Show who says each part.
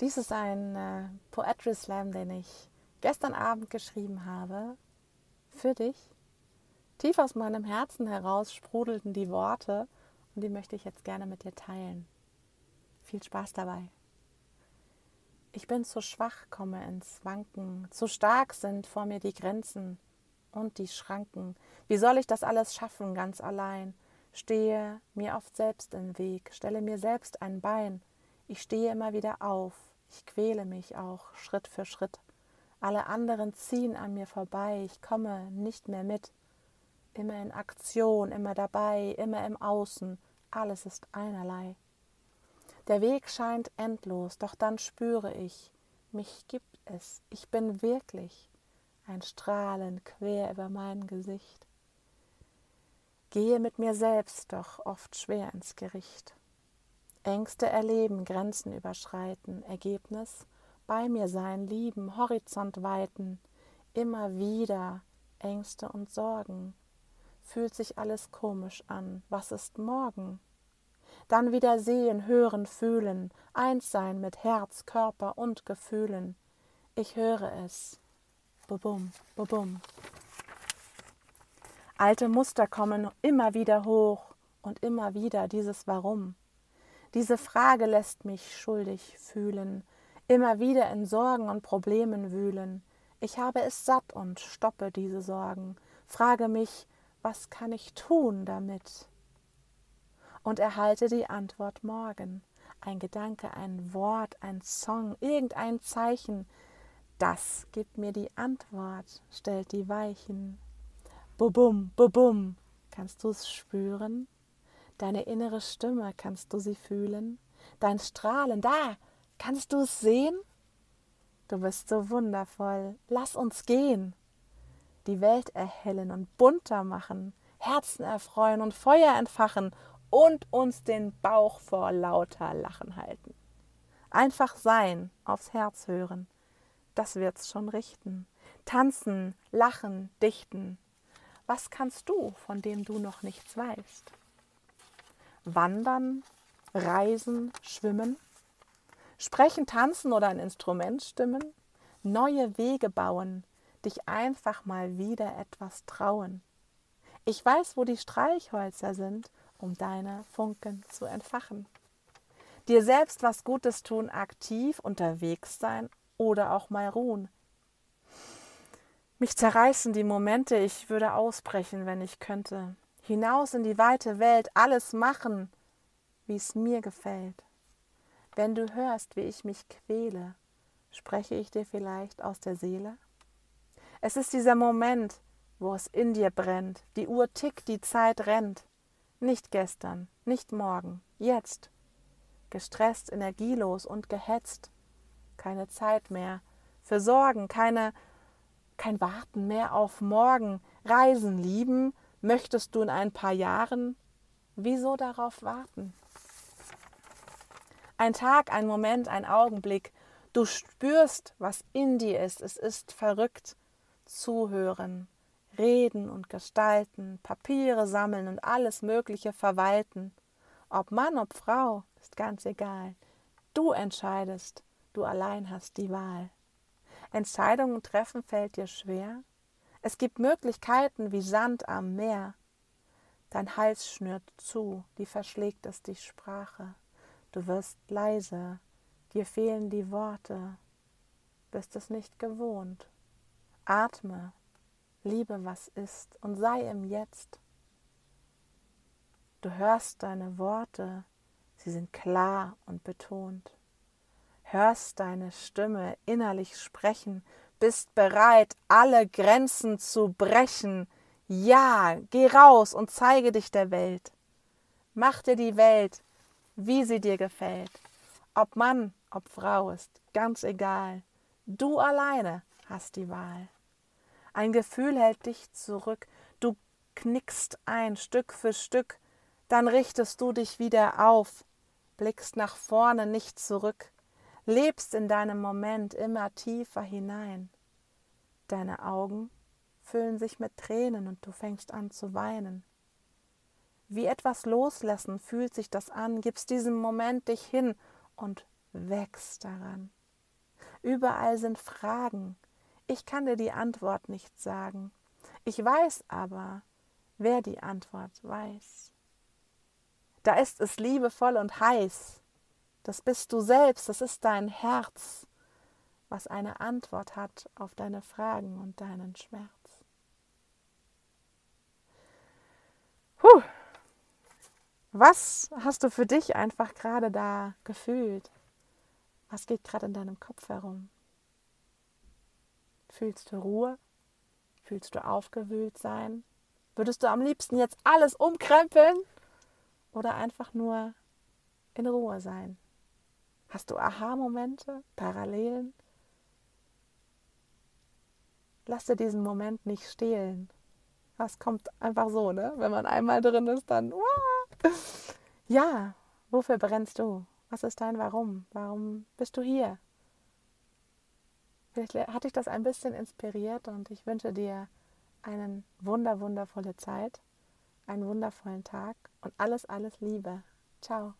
Speaker 1: Dies ist ein äh, Poetry Slam, den ich gestern Abend geschrieben habe. Für dich. Tief aus meinem Herzen heraus sprudelten die Worte und die möchte ich jetzt gerne mit dir teilen. Viel Spaß dabei. Ich bin zu schwach, komme ins Wanken. Zu stark sind vor mir die Grenzen und die Schranken. Wie soll ich das alles schaffen, ganz allein? Stehe mir oft selbst im Weg, stelle mir selbst ein Bein. Ich stehe immer wieder auf, ich quäle mich auch Schritt für Schritt. Alle anderen ziehen an mir vorbei, ich komme nicht mehr mit. Immer in Aktion, immer dabei, immer im Außen, alles ist einerlei. Der Weg scheint endlos, doch dann spüre ich, mich gibt es, ich bin wirklich ein Strahlen quer über mein Gesicht. Gehe mit mir selbst doch oft schwer ins Gericht. Ängste erleben, Grenzen überschreiten, Ergebnis bei mir sein, lieben, Horizont weiten, immer wieder Ängste und Sorgen. Fühlt sich alles komisch an, was ist morgen? Dann wieder sehen, hören, fühlen, eins sein mit Herz, Körper und Gefühlen. Ich höre es. Bubum, bubum. Alte Muster kommen immer wieder hoch und immer wieder dieses Warum. Diese Frage lässt mich schuldig fühlen, immer wieder in Sorgen und Problemen wühlen. Ich habe es satt und stoppe diese Sorgen, frage mich, was kann ich tun damit? Und erhalte die Antwort morgen. Ein Gedanke, ein Wort, ein Song, irgendein Zeichen, das gibt mir die Antwort, stellt die Weichen. Bubum, bubum, kannst du es spüren? Deine innere Stimme, kannst du sie fühlen? Dein Strahlen, da, kannst du es sehen? Du bist so wundervoll, lass uns gehen. Die Welt erhellen und bunter machen, Herzen erfreuen und Feuer entfachen und uns den Bauch vor lauter Lachen halten. Einfach sein, aufs Herz hören, das wird's schon richten. Tanzen, lachen, dichten. Was kannst du, von dem du noch nichts weißt? Wandern, Reisen, Schwimmen, Sprechen, Tanzen oder ein Instrument stimmen, neue Wege bauen, dich einfach mal wieder etwas trauen. Ich weiß, wo die Streichhölzer sind, um deine Funken zu entfachen. Dir selbst was Gutes tun, aktiv unterwegs sein oder auch mal ruhen. Mich zerreißen die Momente, ich würde ausbrechen, wenn ich könnte hinaus in die weite Welt, alles machen, wie es mir gefällt. Wenn du hörst, wie ich mich quäle, spreche ich dir vielleicht aus der Seele? Es ist dieser Moment, wo es in dir brennt, die Uhr tickt, die Zeit rennt. Nicht gestern, nicht morgen, jetzt. Gestresst, energielos und gehetzt. Keine Zeit mehr für Sorgen, keine, kein Warten mehr auf morgen. Reisen, lieben, Möchtest du in ein paar Jahren? Wieso darauf warten? Ein Tag, ein Moment, ein Augenblick. Du spürst, was in dir ist. Es ist verrückt. Zuhören, reden und gestalten, Papiere sammeln und alles Mögliche verwalten. Ob Mann, ob Frau, ist ganz egal. Du entscheidest, du allein hast die Wahl. Entscheidungen treffen fällt dir schwer? Es gibt Möglichkeiten wie Sand am Meer. Dein Hals schnürt zu, die verschlägt es die Sprache. Du wirst leise, dir fehlen die Worte, bist es nicht gewohnt. Atme, liebe, was ist, und sei im Jetzt. Du hörst deine Worte, sie sind klar und betont. Hörst deine Stimme innerlich sprechen, bist bereit, alle Grenzen zu brechen. Ja, geh raus und zeige dich der Welt. Mach dir die Welt, wie sie dir gefällt. Ob Mann, ob Frau ist, ganz egal. Du alleine hast die Wahl. Ein Gefühl hält dich zurück, du knickst ein Stück für Stück, dann richtest du dich wieder auf, blickst nach vorne, nicht zurück lebst in deinem Moment immer tiefer hinein. Deine Augen füllen sich mit Tränen und du fängst an zu weinen. Wie etwas loslassen fühlt sich das an, gibst diesem Moment dich hin und wächst daran. Überall sind Fragen. Ich kann dir die Antwort nicht sagen. Ich weiß aber, wer die Antwort weiß. Da ist es liebevoll und heiß. Das bist du selbst, das ist dein Herz, was eine Antwort hat auf deine Fragen und deinen Schmerz. Puh. Was hast du für dich einfach gerade da gefühlt? Was geht gerade in deinem Kopf herum? Fühlst du Ruhe? Fühlst du aufgewühlt sein? Würdest du am liebsten jetzt alles umkrempeln oder einfach nur in Ruhe sein? Hast du Aha-Momente, Parallelen? Lass dir diesen Moment nicht stehlen. Das kommt einfach so, ne? Wenn man einmal drin ist, dann. Ja, wofür brennst du? Was ist dein Warum? Warum bist du hier? Vielleicht hat dich das ein bisschen inspiriert und ich wünsche dir eine wunder, wundervolle Zeit, einen wundervollen Tag und alles, alles Liebe. Ciao.